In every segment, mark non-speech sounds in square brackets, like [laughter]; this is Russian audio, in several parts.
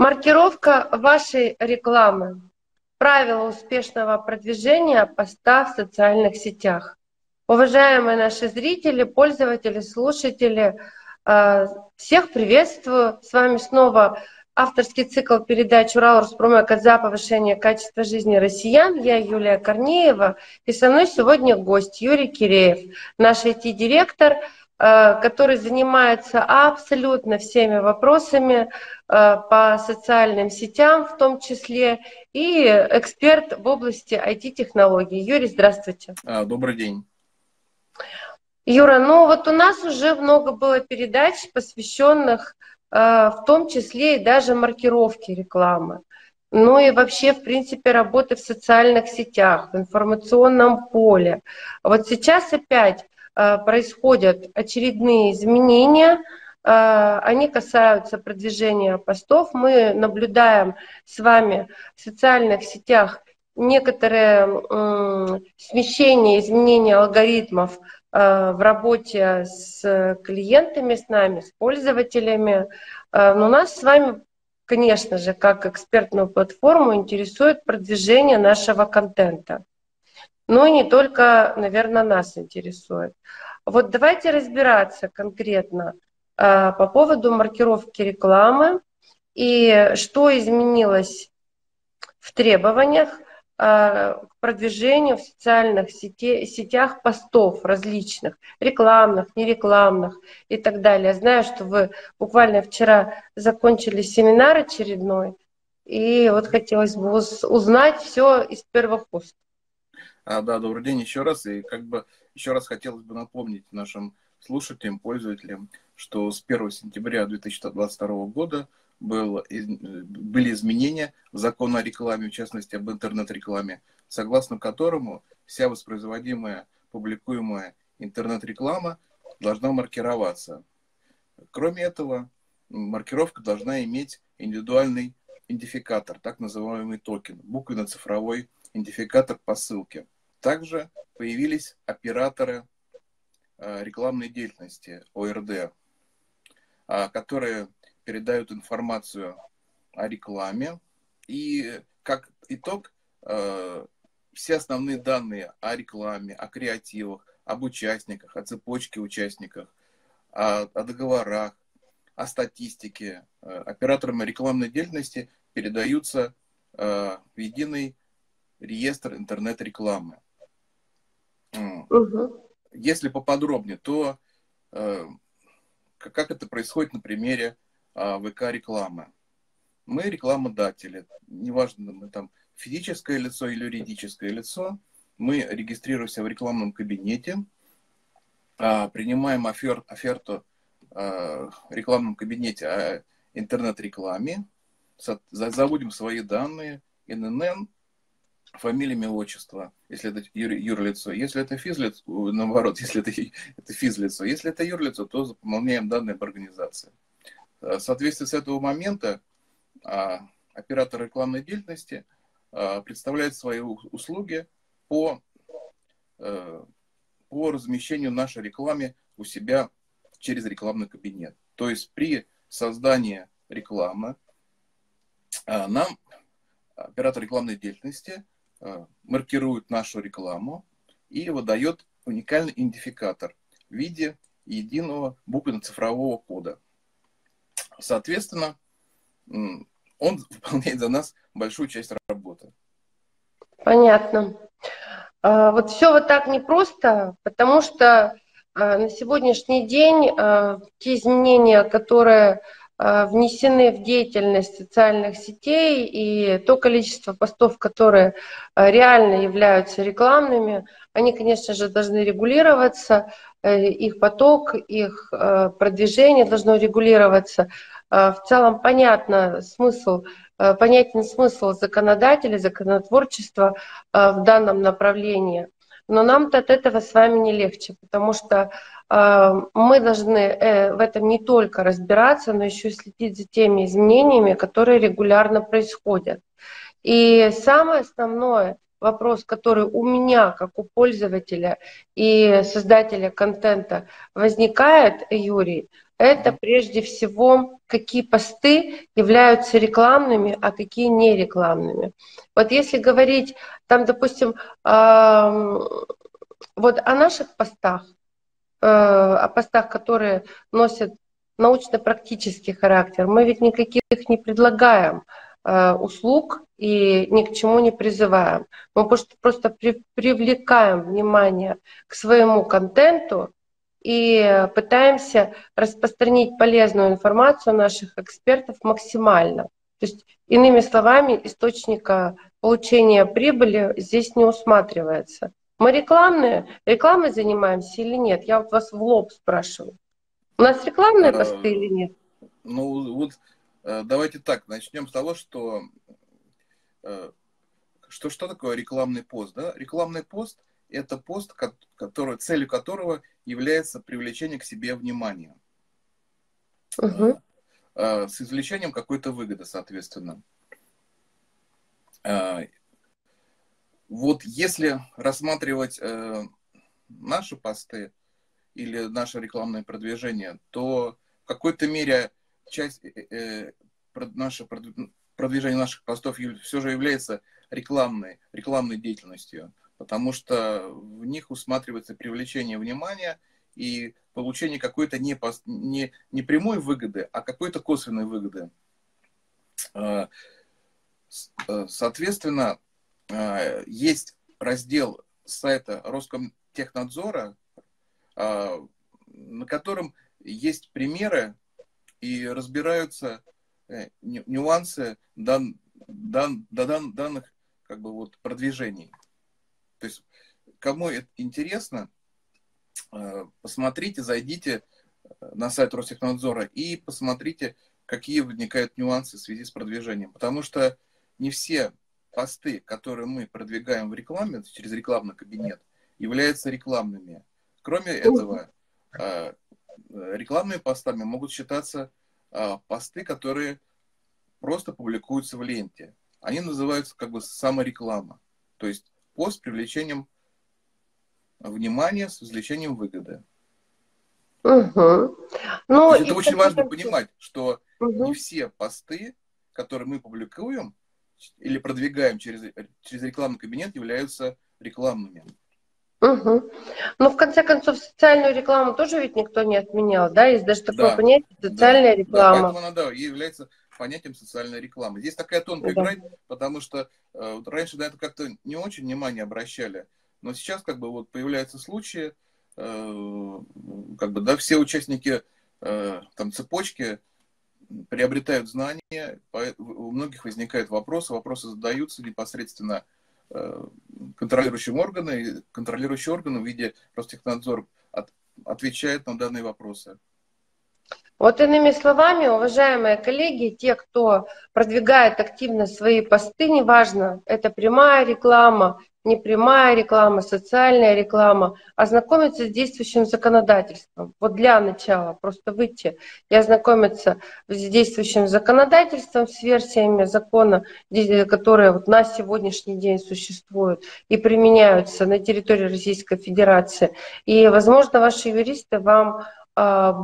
Маркировка вашей рекламы. Правила успешного продвижения поста в социальных сетях. Уважаемые наши зрители, пользователи, слушатели, э, всех приветствую. С вами снова авторский цикл передач «Урал Роспромека за повышение качества жизни россиян». Я Юлия Корнеева, и со мной сегодня гость Юрий Киреев, наш IT-директор, который занимается абсолютно всеми вопросами э, по социальным сетям в том числе, и эксперт в области IT-технологий. Юрий, здравствуйте. А, добрый день. Юра, ну вот у нас уже много было передач, посвященных Э, в том числе и даже маркировки рекламы. Ну и вообще, в принципе, работы в социальных сетях, в информационном поле. Вот сейчас опять э, происходят очередные изменения, э, они касаются продвижения постов. Мы наблюдаем с вами в социальных сетях некоторые смещения, изменения алгоритмов Э, в работе с клиентами, с нами, с пользователями. Э, но нас с вами, конечно же, как экспертную платформу интересует продвижение нашего контента. Ну и не только, наверное, нас интересует. Вот давайте разбираться конкретно э, по поводу маркировки рекламы и что изменилось в требованиях Э, к продвижению в социальных сети, сетях постов различных, рекламных, нерекламных и так далее. знаю, что вы буквально вчера закончили семинар очередной, и вот хотелось бы узнать все из первых уст. А, да, добрый день еще раз. И как бы еще раз хотелось бы напомнить нашим слушателям, пользователям, что с 1 сентября 2022 года был, были изменения в закон о рекламе, в частности об интернет-рекламе, согласно которому вся воспроизводимая, публикуемая интернет-реклама должна маркироваться. Кроме этого, маркировка должна иметь индивидуальный идентификатор, так называемый токен, буквенно-цифровой идентификатор по ссылке. Также появились операторы э, рекламной деятельности, ОРД, а, которые передают информацию о рекламе. И как итог, э, все основные данные о рекламе, о креативах, об участниках, о цепочке участников, о, о договорах, о статистике э, операторам рекламной деятельности передаются э, в единый реестр интернет-рекламы. Угу. Если поподробнее, то как это происходит на примере а, ВК-рекламы. Мы рекламодатели, неважно, мы там физическое лицо или юридическое лицо, мы регистрируемся в рекламном кабинете, а, принимаем офер, оферту а, в рекламном кабинете о интернет-рекламе, заводим свои данные, ИНН, фамилия, имя, отчество, если это юр, юрлицо. Если это физлицо, наоборот, [laughs] если это, это физлицо. Если это юрлицо, то заполняем данные об организации. Э, в соответствии с этого момента а, оператор рекламной деятельности а, представляет свои услуги по, э, по размещению нашей рекламы у себя через рекламный кабинет. То есть при создании рекламы а, нам оператор рекламной деятельности маркирует нашу рекламу и выдает уникальный идентификатор в виде единого буквенно-цифрового кода. Соответственно, он [laughs] выполняет за нас большую часть работы. Понятно. А, вот все вот так непросто, потому что а, на сегодняшний день а, те изменения, которые внесены в деятельность социальных сетей и то количество постов, которые реально являются рекламными, они, конечно же, должны регулироваться, э, их поток, их э, продвижение должно регулироваться. Э, в целом понятно смысл, э, понятен смысл законодателя, законотворчества э, в данном направлении. Но нам-то от этого с вами не легче, потому что мы должны в этом не только разбираться, но еще и следить за теми изменениями, которые регулярно происходят. И самое основное, вопрос, который у меня, как у пользователя и создателя контента возникает, Юрий, это прежде всего, какие посты являются рекламными, а какие не рекламными. Вот если говорить, там, допустим, вот о наших постах, э, о постах, которые носят научно-практический характер, мы ведь никаких не предлагаем э, услуг и ни к чему не призываем. Мы просто, просто при, привлекаем внимание к своему контенту и пытаемся распространить полезную информацию наших экспертов максимально. То есть, иными словами, источника получения прибыли здесь не усматривается. Мы рекламные, рекламой занимаемся или нет? Я вот вас в лоб спрашиваю. У нас рекламные посты или нет? Ну вот э, давайте так, начнем с того, что э, что, что такое рекламный пост? Да? Рекламный пост – это пост, который, целью которого является привлечение к себе внимания. Угу. С извлечением какой-то выгоды, соответственно. Вот если рассматривать э, наши посты или наше рекламное продвижение, то в какой-то мере часть э, э, наше продвижение наших постов все же является рекламной, рекламной деятельностью, потому что в них усматривается привлечение внимания и получение какой-то не, не, не прямой выгоды, а какой-то косвенной выгоды. Э, э, соответственно, а, есть раздел сайта Роскомтехнадзора, а, на котором есть примеры и разбираются э, нюансы дан, дан, дан, данных как бы вот продвижений. То есть, кому это интересно, а, посмотрите, зайдите на сайт Ростехнадзора и посмотрите, какие возникают нюансы в связи с продвижением. Потому что не все посты, которые мы продвигаем в рекламе через рекламный кабинет, являются рекламными. Кроме этого, а, рекламными постами могут считаться посты, которые просто публикуются в ленте. Они называются как бы самореклама. То есть пост с привлечением внимания, с извлечением выгоды. Угу. Ну, это очень важно понимать, что угу. не все посты, которые мы публикуем, или продвигаем через, через рекламный кабинет, являются рекламными. Угу. Ну, в конце концов, социальную рекламу тоже ведь никто не отменял, да? Есть даже такое да, понятие социальная да, реклама. Да, поэтому она, да, является понятием социальной рекламы. Здесь такая тонкая да. грань, потому что э, вот раньше на это как-то не очень внимание обращали, но сейчас как бы вот появляются случаи, э, как бы, да, все участники э, там цепочки приобретают знания, у многих возникают вопросы, вопросы задаются непосредственно э, контролирующим органам, и контролирующий орган в виде Ростехнадзор от, отвечает на данные вопросы. Вот иными словами, уважаемые коллеги, те, кто продвигает активно свои посты, неважно, это прямая реклама не прямая реклама, социальная реклама, ознакомиться с действующим законодательством. Вот для начала просто выйти и ознакомиться с действующим законодательством, с версиями закона, которые вот на сегодняшний день существуют и применяются на территории Российской Федерации. И, возможно, ваши юристы вам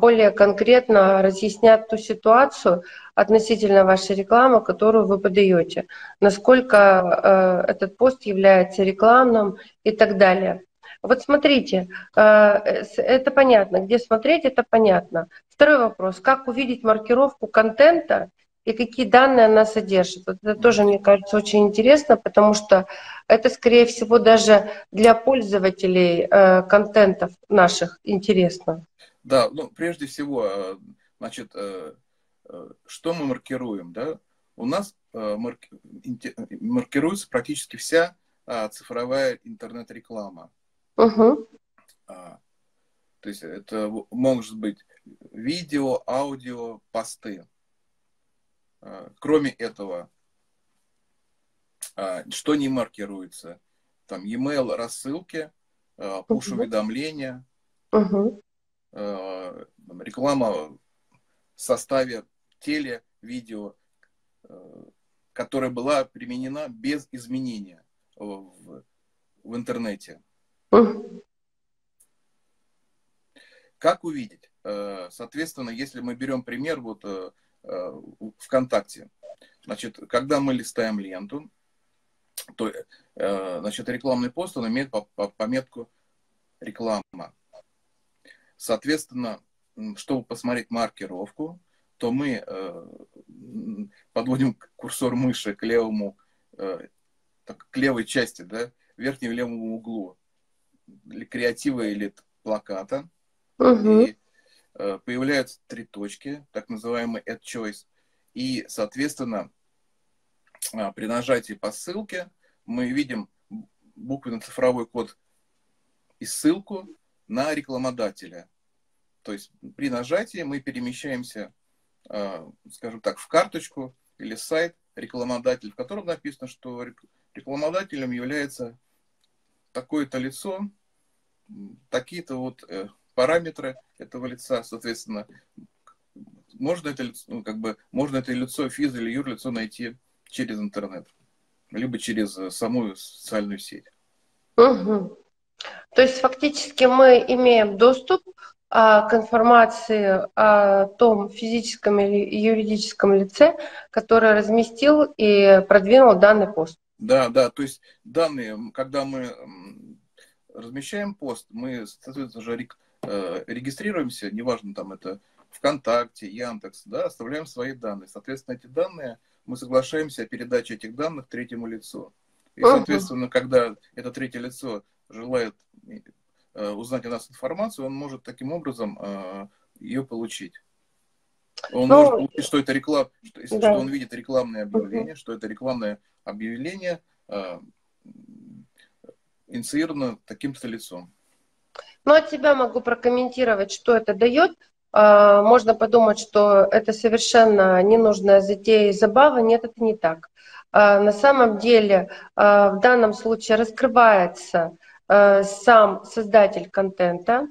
более конкретно разъяснят ту ситуацию относительно вашей рекламы, которую вы подаете, насколько э, этот пост является рекламным и так далее. Вот смотрите, э, это понятно, где смотреть, это понятно. Второй вопрос, как увидеть маркировку контента и какие данные она содержит. Вот это тоже, мне кажется, очень интересно, потому что это, скорее всего, даже для пользователей контентов наших интересно. Да, ну, прежде всего, э, значит, э, э, что мы маркируем, да? У нас маркируется практически вся цифровая интернет-реклама. Угу. То есть это может быть видео, аудио, посты. Кроме этого, что не маркируется? Там e-mail рассылки, push-уведомления, угу. Э, реклама в составе теле, видео, э, которая была применена без изменения в, в интернете. как увидеть? Соответственно, если мы берем пример вот ВКонтакте, значит, когда мы листаем ленту, то значит, рекламный пост, он имеет пометку реклама. Соответственно, чтобы посмотреть маркировку, то мы э, подводим курсор мыши к левому, э, так, к левой части, да, верхнему левому углу креатива или плаката. Угу. И э, появляются три точки, так называемый add choice. И, соответственно, э, при нажатии по ссылке мы видим буквенно-цифровой код и ссылку на рекламодателя. То есть при нажатии мы перемещаемся, а, скажем так, в карточку или сайт рекламодатель, в котором написано, что рекламодателем является такое-то лицо, такие-то вот э, параметры этого лица, соответственно, можно это, ну, как бы, можно это лицо физ или юрлицо найти через интернет, либо через э, саму социальную сеть. Угу. То есть фактически мы имеем доступ а, к информации о том физическом или юридическом лице, который разместил и продвинул данный пост. Да, да, то есть данные, когда мы размещаем пост, мы, соответственно же, э, регистрируемся, неважно, там это ВКонтакте, Яндекс, да, оставляем свои данные. Соответственно, эти данные, мы соглашаемся о передаче этих данных третьему лицу. И, соответственно, когда это третье лицо желает э, узнать о нас информацию, он может таким образом э, ее получить. Он ну, может получить, что это реклама, что, да. что он видит рекламное объявление, угу. что это рекламное объявление э, инициировано таким-то лицом. Ну, от тебя могу прокомментировать, что это дает. Можно подумать, что это совершенно ненужная затея и забава. Нет, это не так. На самом деле в данном случае раскрывается сам создатель контента.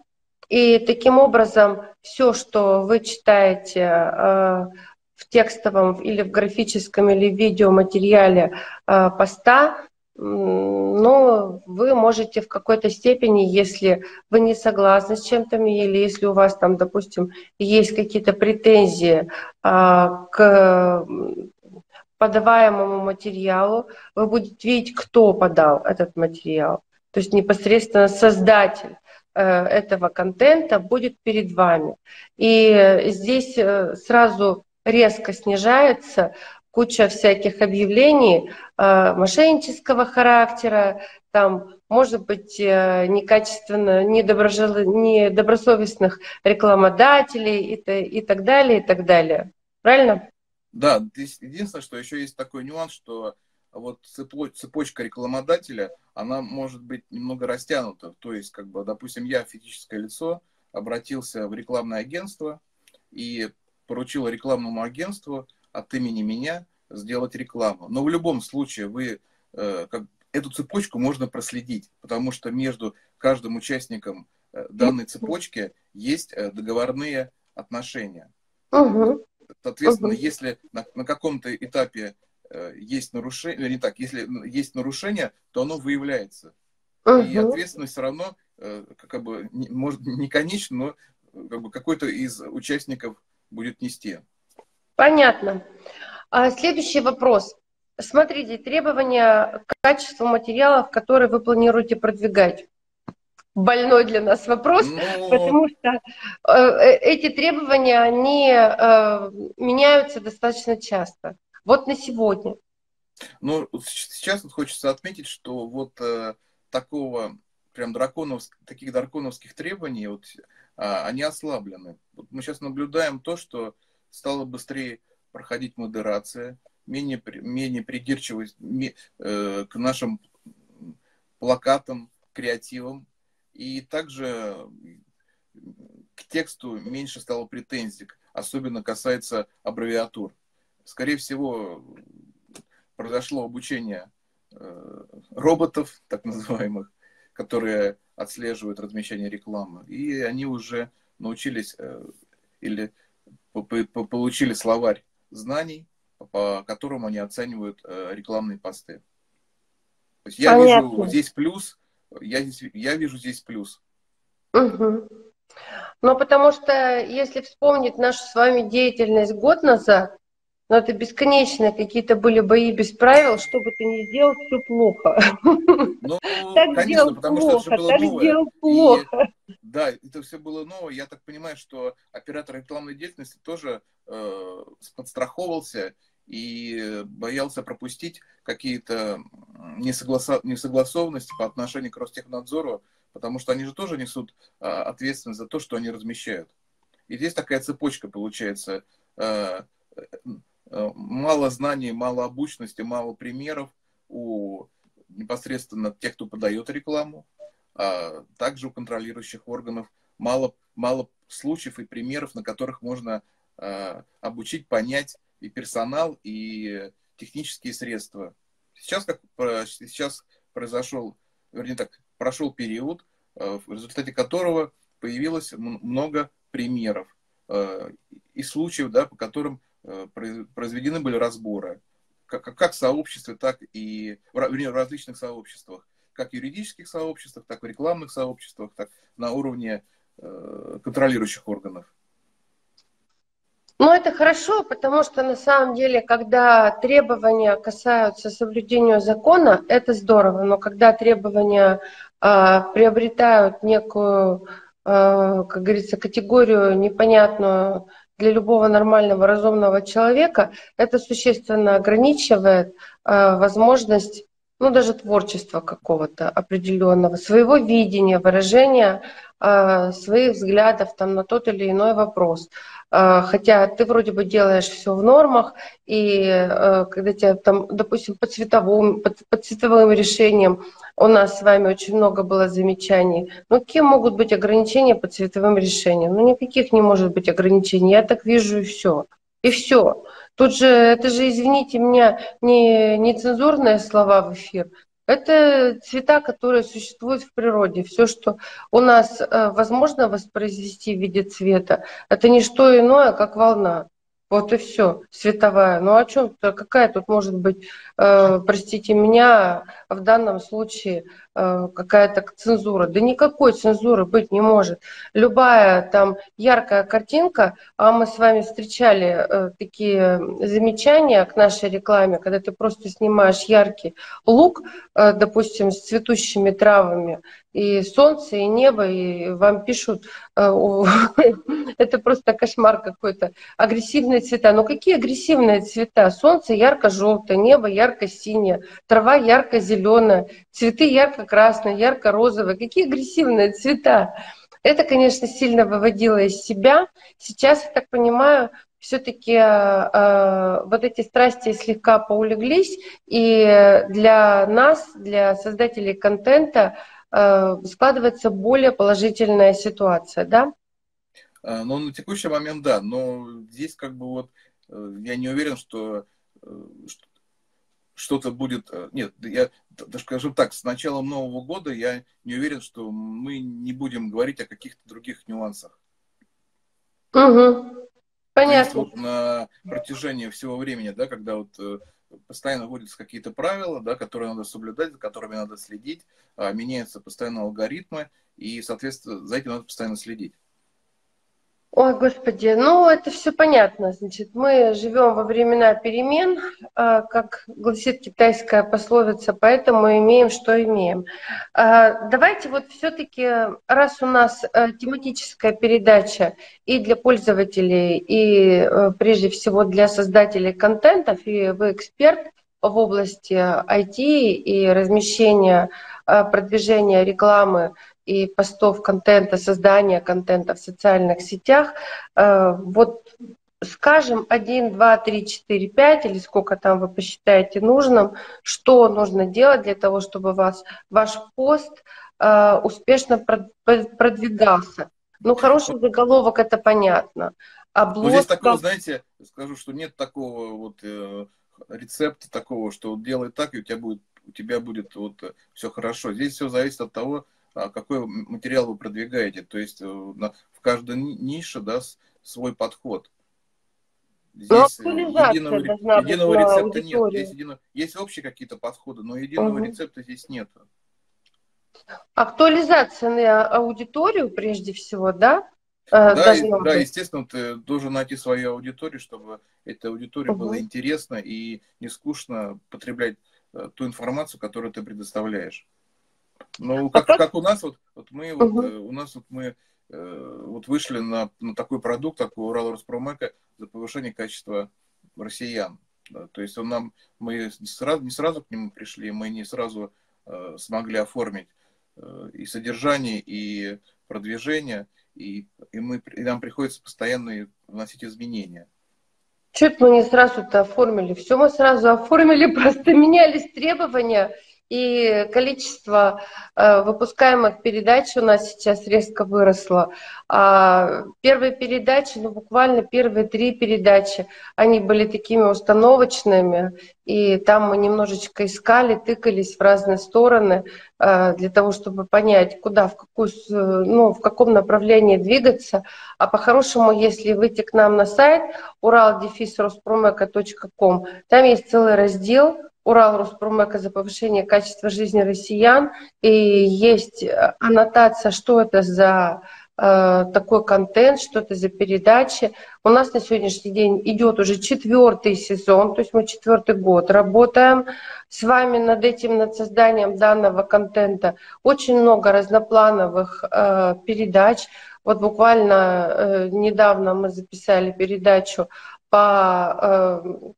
И таким образом все, что вы читаете э, в текстовом или в графическом или в видеоматериале э, поста, ну, вы можете в какой-то степени, если вы не согласны с чем-то, или если у вас там, допустим, есть какие-то претензии к подаваемому материалу, вы будете видеть, кто подал этот материал то есть непосредственно создатель э, этого контента будет перед вами. И здесь э, сразу резко снижается куча всяких объявлений э, мошеннического характера, там, может быть, некачественно, недобросовестных рекламодателей и, и так далее, и так далее. Правильно? Да, единственное, что еще есть такой нюанс, что вот цепочка рекламодателя, она может быть немного растянута. То есть, как бы, допустим, я физическое лицо, обратился в рекламное агентство и поручил рекламному агентству от имени меня сделать рекламу. Но в любом случае вы э, как, эту цепочку можно проследить, потому что между каждым участником э, данной цепочки есть э, договорные отношения. Угу. Соответственно, угу. если на, на каком-то этапе есть нарушение, не так, если есть нарушение, то оно выявляется. Угу. И ответственность все равно, э, как бы, может, не конечно, но э, как бы какой-то из участников будет нести. Понятно. А следующий вопрос. Смотрите, требования к качеству материалов, которые вы планируете продвигать. Больной для нас вопрос, Но... Ну. потому что э, эти требования, они э, меняются достаточно часто. Вот на сегодня. Ну, сейчас вот хочется отметить, что вот э, такого прям драконовских, таких драконовских требований, вот, а, они ослаблены. Вот мы сейчас наблюдаем то, что стало быстрее проходить модерация, менее, менее придирчивость э, к нашим плакатам, креативам. И также к тексту меньше стало претензий, особенно касается аббревиатур скорее всего, произошло обучение э, роботов, так называемых, которые отслеживают размещение рекламы. И они уже научились э, или получили словарь знаний, по которому они оценивают э, рекламные посты. То есть я Понятно. вижу здесь плюс, я, здесь, я вижу здесь плюс. Угу. Ну, потому что, если вспомнить нашу с вами деятельность год назад, ну, это бесконечные какие-то были бои без правил, что бы ты ни сделал, все плохо. Ну, [laughs] так конечно, потому плохо, что это было так новое. плохо. И, да, это все было новое. Я так понимаю, что оператор рекламной деятельности тоже э, подстраховывался и боялся пропустить какие-то несогласо... несогласованности по отношению к Ростехнадзору, потому что они же тоже несут э, ответственность за то, что они размещают. И здесь такая цепочка получается. Э, Э, мало знаний, мало обученности, мало примеров у непосредственно тех, кто подает рекламу, а также у контролирующих органов мало, мало случаев и примеров, на которых можно а, обучить, понять и персонал, и технические средства. Сейчас, как, сейчас произошел, вернее так, прошел период, э, в результате которого появилось много примеров э, и случаев, да, по которым Э, произведены были разборы, как, как в сообществе, так и в различных сообществах, как в юридических сообществах, так и в рекламных сообществах, так на уровне э, контролирующих органов. Ну, это хорошо, потому что на самом деле, когда требования касаются соблюдения закона, это здорово, но когда требования э, приобретают некую, э, как говорится, категорию непонятную для любого нормального, разумного человека это существенно ограничивает э, возможность, ну, даже творчества какого-то определенного, своего видения, выражения своих взглядов там, на тот или иной вопрос. Э, хотя ты вроде бы делаешь все в нормах, и э, когда тебя там, допустим, по цветовым, по, по цветовым решениям у нас с вами очень много было замечаний. Ну, какие могут быть ограничения по цветовым решениям? Ну, никаких не может быть ограничений. Я так вижу и все. И все. Тут же, это же, извините меня, не, не цензурные слова в эфир. Это цвета, которые существуют в природе. Все, что у нас э, возможно воспроизвести в виде цвета, это не что иное, как волна. Вот и все, световая. Ну о чем? Какая тут может быть, э, простите меня, в данном случае э, какая-то цензура? Да никакой цензуры быть не может. Любая там яркая картинка, а мы с вами встречали э, такие замечания к нашей рекламе, когда ты просто снимаешь яркий лук, э, допустим, с цветущими травами, и солнце, и небо, и вам пишут, [laughs] это просто кошмар какой-то, агрессивные цвета. Но какие агрессивные цвета? Солнце ярко-желтое, небо ярко-синее, трава ярко-зеленая, цветы ярко-красные, ярко-розовые. Какие агрессивные цвета? Это, конечно, сильно выводило из себя. Сейчас, я так понимаю, все-таки э, э, вот эти страсти слегка поулеглись, и для нас, для создателей контента, Э, складывается более положительная ситуация, да? А, ну, на текущий момент, да, но здесь как бы вот э, я не уверен, что э, что-то будет... Нет, я скажу так, с началом Нового года я не уверен, что мы не будем говорить о каких-то других нюансах. Угу. Понятно. Есть вот на протяжении всего времени, да, когда вот постоянно вводятся какие-то правила, да, которые надо соблюдать, за которыми надо следить, а, меняются постоянно алгоритмы, и, соответственно, за этим надо постоянно следить. Ой, господи, ну это все понятно. Значит, мы живем во времена перемен, а, как гласит китайская пословица, поэтому имеем, что имеем. А, давайте вот все-таки, раз у нас э, тематическая передача и для пользователей, и э, прежде всего для создателей контентов, и вы эксперт в области IT и размещения, э, продвижения рекламы и постов контента, создания контента в социальных сетях, э, вот скажем, 1, 2, 3, 4, 5 или сколько там вы посчитаете нужным, что нужно делать для того, чтобы вас, ваш пост э, успешно продвигался. Ну, хороший заголовок, это понятно. Обложка... Ну, здесь такого, знаете, скажу, что нет такого вот э, рецепта такого, что вот делай так, и у тебя будет, у тебя будет вот все хорошо. Здесь все зависит от того, а какой материал вы продвигаете. То есть э, в каждой нише да, свой подход. Здесь единого, единого рецепта нет. Есть, едино, есть общие какие-то подходы, но единого угу. рецепта здесь нет. Актуализация на аудиторию прежде всего, да? Э, да, и, да, естественно, ты должен найти свою аудиторию, чтобы эта аудитория угу. была интересна и не скучно потреблять э, ту информацию, которую ты предоставляешь. Ну, как, а как у нас, вот, вот мы, угу. вот, у нас вот мы э, вот вышли на, на такой продукт, такой Урал Роспромека за повышение качества россиян. Да, то есть он нам, мы не сразу, не сразу к нему пришли, мы не сразу э, смогли оформить э, и содержание, и продвижение, и, и, мы, и нам приходится постоянно вносить изменения. Чуть мы не сразу-то оформили. Все мы сразу оформили, [laughs] просто менялись требования и количество э, выпускаемых передач у нас сейчас резко выросло. А первые передачи, ну буквально первые три передачи, они были такими установочными, и там мы немножечко искали, тыкались в разные стороны э, для того, чтобы понять, куда, в, какую, ну, в каком направлении двигаться. А по-хорошему, если выйти к нам на сайт урал-роспромека.ком, там есть целый раздел Урал Роспромека за повышение качества жизни россиян. И есть э, аннотация, что это за э, такой контент, что это за передачи. У нас на сегодняшний день идет уже четвертый сезон, то есть мы четвертый год работаем с вами над этим, над созданием данного контента. Очень много разноплановых э, передач. Вот буквально э, недавно мы записали передачу по э,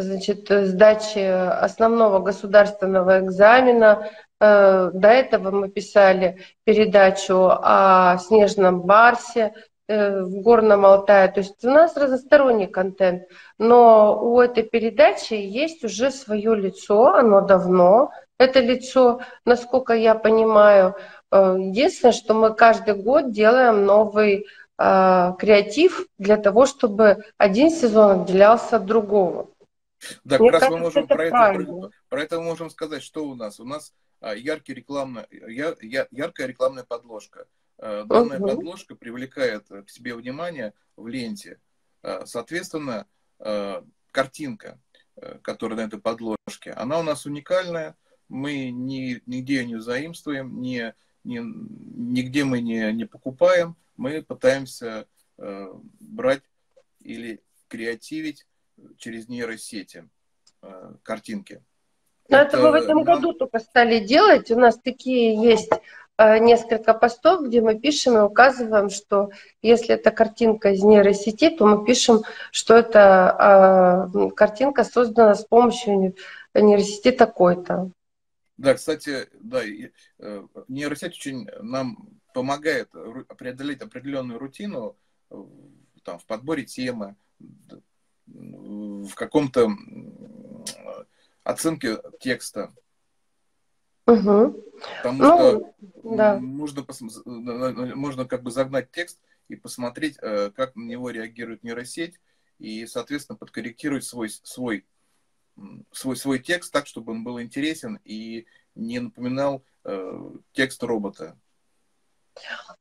значит, сдачи основного государственного экзамена. Э, до этого мы писали передачу о снежном барсе э, в Горном Алтае. То есть у нас разносторонний контент. Но у этой передачи есть уже свое лицо, оно давно. Это лицо, насколько я понимаю, э, единственное, что мы каждый год делаем новый креатив для того, чтобы один сезон отделялся от другого. Да, Мне как раз мы можем это про это, про, это можем сказать, что у нас. У нас а, яркий рекламная, я, я, яркая рекламная подложка. А, данная угу. подложка привлекает к себе внимание в ленте. А, соответственно, картинка, которая на этой подложке, она у нас уникальная. Мы ни, нигде ее не заимствуем, ни, ни, нигде мы не, не покупаем. Мы пытаемся брать или креативить через нейросети э, картинки. Но это, это мы в этом году только стали делать. У нас такие есть э, несколько постов, где мы пишем и указываем, что если это картинка из нейросети, то мы пишем, что это э, картинка создана с помощью нейросети такой-то. Да, кстати, да, нейросеть очень нам помогает преодолеть определенную рутину там, в подборе темы, в каком-то оценке текста. Угу. Потому ну, что да. можно, можно как бы загнать текст и посмотреть, э, как на него реагирует нейросеть, и, соответственно, подкорректировать свой, свой, свой, свой текст так, чтобы он был интересен и не напоминал э, текст робота.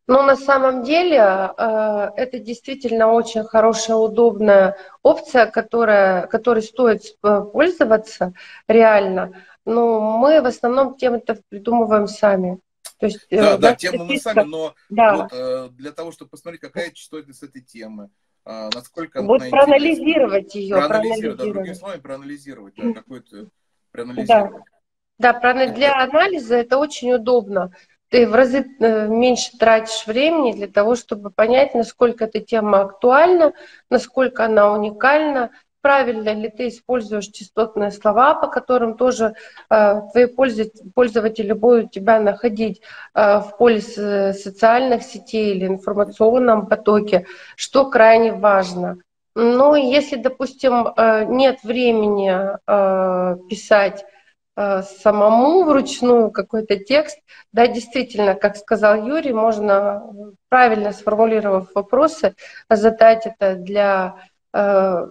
Но на самом деле э, это действительно очень хорошая, удобная опция, которая, которой стоит пользоваться реально. Но мы в основном тем это придумываем сами. То есть, э, да, да, тему мы сами, но да. вот, э, для того, чтобы посмотреть, какая частотность этой темы, насколько вот она проанализировать ее, проанализировать, да, другими словами, проанализировать, да, какой-то проанализировать. Да, да для анализа это очень удобно ты в разы э, меньше тратишь времени для того, чтобы понять, насколько эта тема актуальна, насколько она уникальна, правильно ли ты используешь частотные слова, по которым тоже э, твои пользователи будут тебя находить э, в поле социальных сетей или информационном потоке, что крайне важно. Ну, если, допустим, э, нет времени э, писать самому вручную какой-то текст. Да, действительно, как сказал Юрий, можно, правильно сформулировав вопросы, задать это для э,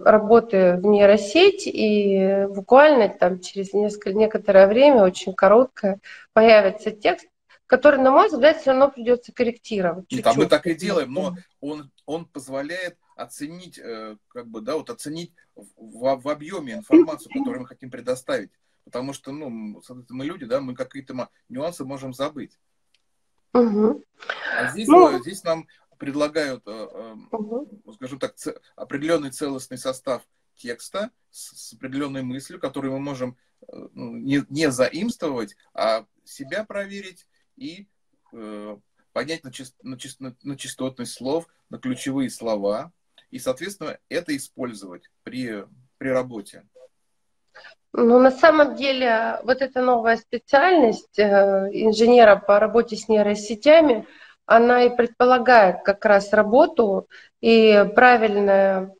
работы в нейросеть, и буквально там через несколько, некоторое время, очень короткое, появится текст, который, на мой взгляд, все равно придется корректировать. А мы так и делаем, но он, он позволяет оценить, э, как бы, да, вот оценить в, в объеме информацию, которую мы хотим предоставить. Потому что, ну, мы люди, да, мы какие-то нюансы можем забыть. Угу. А здесь, ну, здесь нам предлагают, угу. скажем так, определенный целостный состав текста с, определенной мыслью, которую мы можем э, ну, не, не заимствовать, а себя проверить и э, понять на, чист, на, чист, на, на частотность слов, на ключевые слова, и, соответственно, это использовать при, при работе. Ну, на самом деле, вот эта новая специальность э, инженера по работе с нейросетями, она и предполагает как раз работу и правильное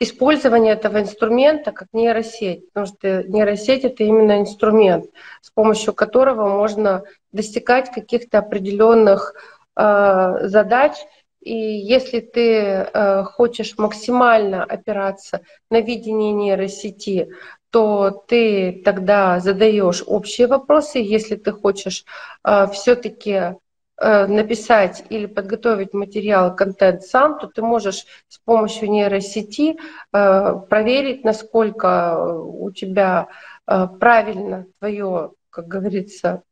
использование этого инструмента как нейросеть, потому что нейросеть это именно инструмент, с помощью которого можно достигать каких-то определенных э, задач. И если ты э, хочешь максимально опираться на видение нейросети, то ты тогда задаешь общие вопросы. Если ты хочешь э, все-таки написать или подготовить материал, контент сам, то ты можешь с помощью нейросети э, проверить, насколько у тебя э, правильно твое, как говорится,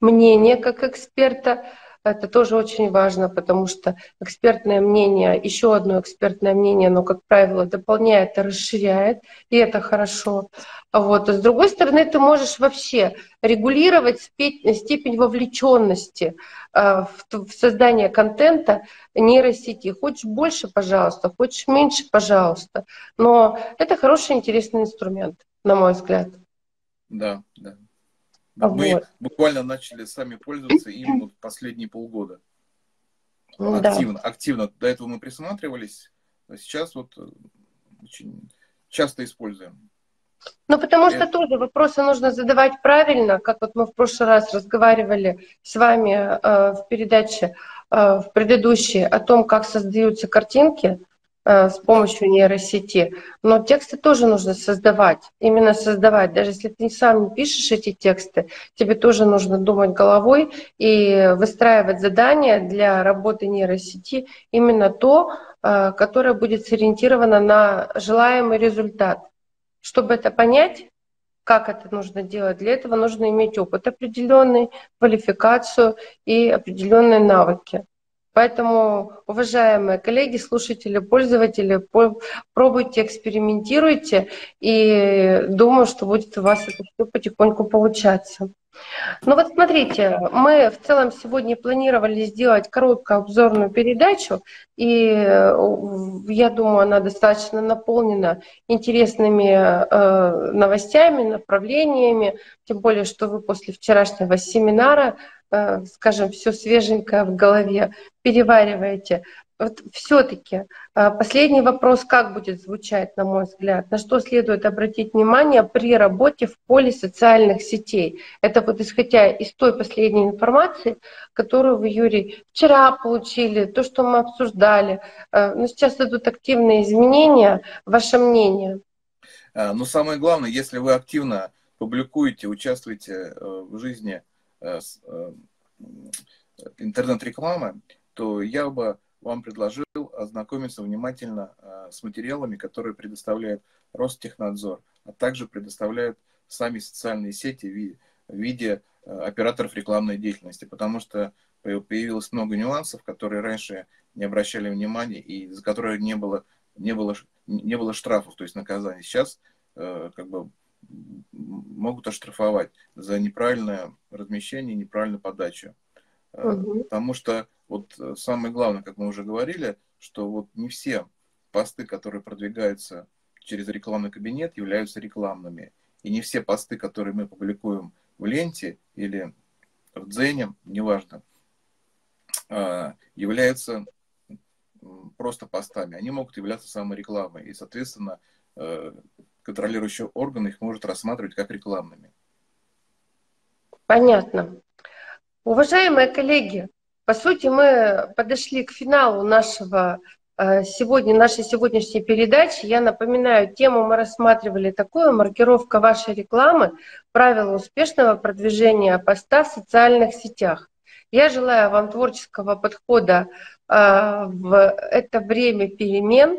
мнение как эксперта, это тоже очень важно, потому что экспертное мнение, еще одно экспертное мнение, оно, как правило, дополняет и расширяет, и это хорошо. Вот. А с другой стороны, ты можешь вообще регулировать степень вовлеченности э, в создание контента нейросети. Хочешь больше, пожалуйста, хочешь меньше, пожалуйста. Но это хороший, интересный инструмент, на мой взгляд. Да, да. Вот. Мы буквально начали сами пользоваться им вот последние полгода. Ну, активно, да. активно. До этого мы присматривались, а сейчас вот э, очень часто используем. Ну, потому что Это... тоже вопросы нужно задавать правильно, как вот мы в прошлый раз разговаривали с вами э, в передаче, э, в предыдущей, о том, как создаются картинки. Э, с помощью нейросети. Но тексты тоже нужно создавать, именно создавать. Даже если ты сам не пишешь эти тексты, тебе тоже нужно думать головой и выстраивать задания для работы нейросети, именно то, э, которое будет сориентировано на желаемый результат. Чтобы это понять, как это нужно делать, для этого нужно иметь опыт определенный, квалификацию и определенные навыки. Поэтому, уважаемые коллеги, слушатели, пользователи, пробуйте, экспериментируйте, и думаю, что будет у вас это все потихоньку получаться. Ну вот смотрите, мы в целом сегодня планировали сделать короткую обзорную передачу, и э, я думаю, она достаточно наполнена интересными э, новостями, направлениями, тем более, что вы после вчерашнего семинара скажем, все свеженькое в голове, перевариваете. Вот все-таки э, последний вопрос, как будет звучать, на мой взгляд, на что следует обратить внимание при работе в поле социальных сетей. Это вот исходя из той последней информации, которую вы, Юрий, вчера получили, то, что мы обсуждали. Э, но сейчас идут активные изменения. Ваше мнение? Ну, самое главное, если вы активно публикуете, участвуете в жизни Э, э, интернет-рекламы, то я бы вам предложил ознакомиться внимательно э, с материалами, которые предоставляет Ростехнадзор, а также предоставляют сами социальные сети в виде операторов рекламной деятельности, потому что появилось много нюансов, которые раньше не обращали внимания и за которые не было, не было, не было штрафов, то есть наказаний. Сейчас как бы могут оштрафовать за неправильное размещение, неправильную подачу. Угу. Потому что вот э, самое главное, как мы уже говорили, что вот не все посты, которые продвигаются через рекламный кабинет, являются рекламными. И не все посты, которые мы публикуем в ленте или в Дзене, неважно, а, являются просто постами. Они могут являться саморекламой. И, соответственно, э, контролирующий орган их может рассматривать как рекламными. Понятно. Уважаемые коллеги, по сути, мы подошли к финалу нашего э, сегодня, нашей сегодняшней передачи. Я напоминаю, тему мы рассматривали такую, маркировка вашей рекламы, правила успешного продвижения поста в социальных сетях. Я желаю вам творческого подхода э, в это время перемен,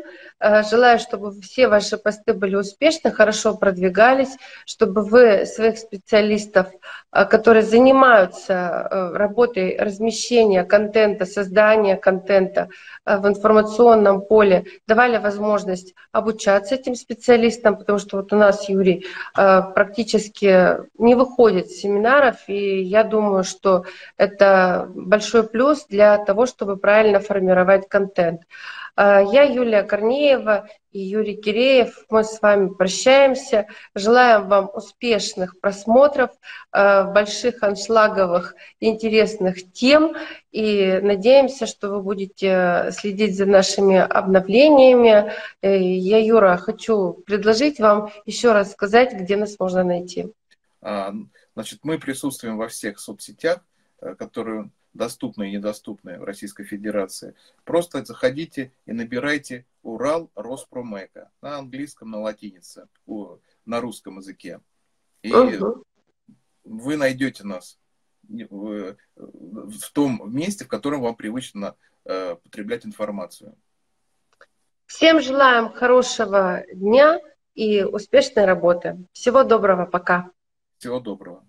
желаю, чтобы все ваши посты были успешны, хорошо продвигались, чтобы вы своих специалистов, э, которые занимаются работой размещения контента, создания контента в информационном поле, давали возможность обучаться этим специалистам, потому что вот у нас Юрий практически не выходит с семинаров, и я думаю, что это большой плюс для того, чтобы правильно формировать контент. А, я Юлия Корнеева и Юрий Киреев. Мы с вами прощаемся. Желаем вам успешных просмотров, а, больших аншлаговых интересных тем. И надеемся, что вы будете следить за нашими обновлениями. Э, я, Юра, хочу предложить вам еще раз сказать, где нас можно найти. А, значит, мы присутствуем во всех соцсетях, э, которые доступны и недоступны в Российской Федерации. Просто заходите и набирайте Урал Роспромека на английском, на латинице, на русском языке. И угу. вы найдете нас в том месте, в котором вам привычно э, потреблять информацию. Всем желаем хорошего дня и успешной работы. Всего доброго, пока. Всего доброго.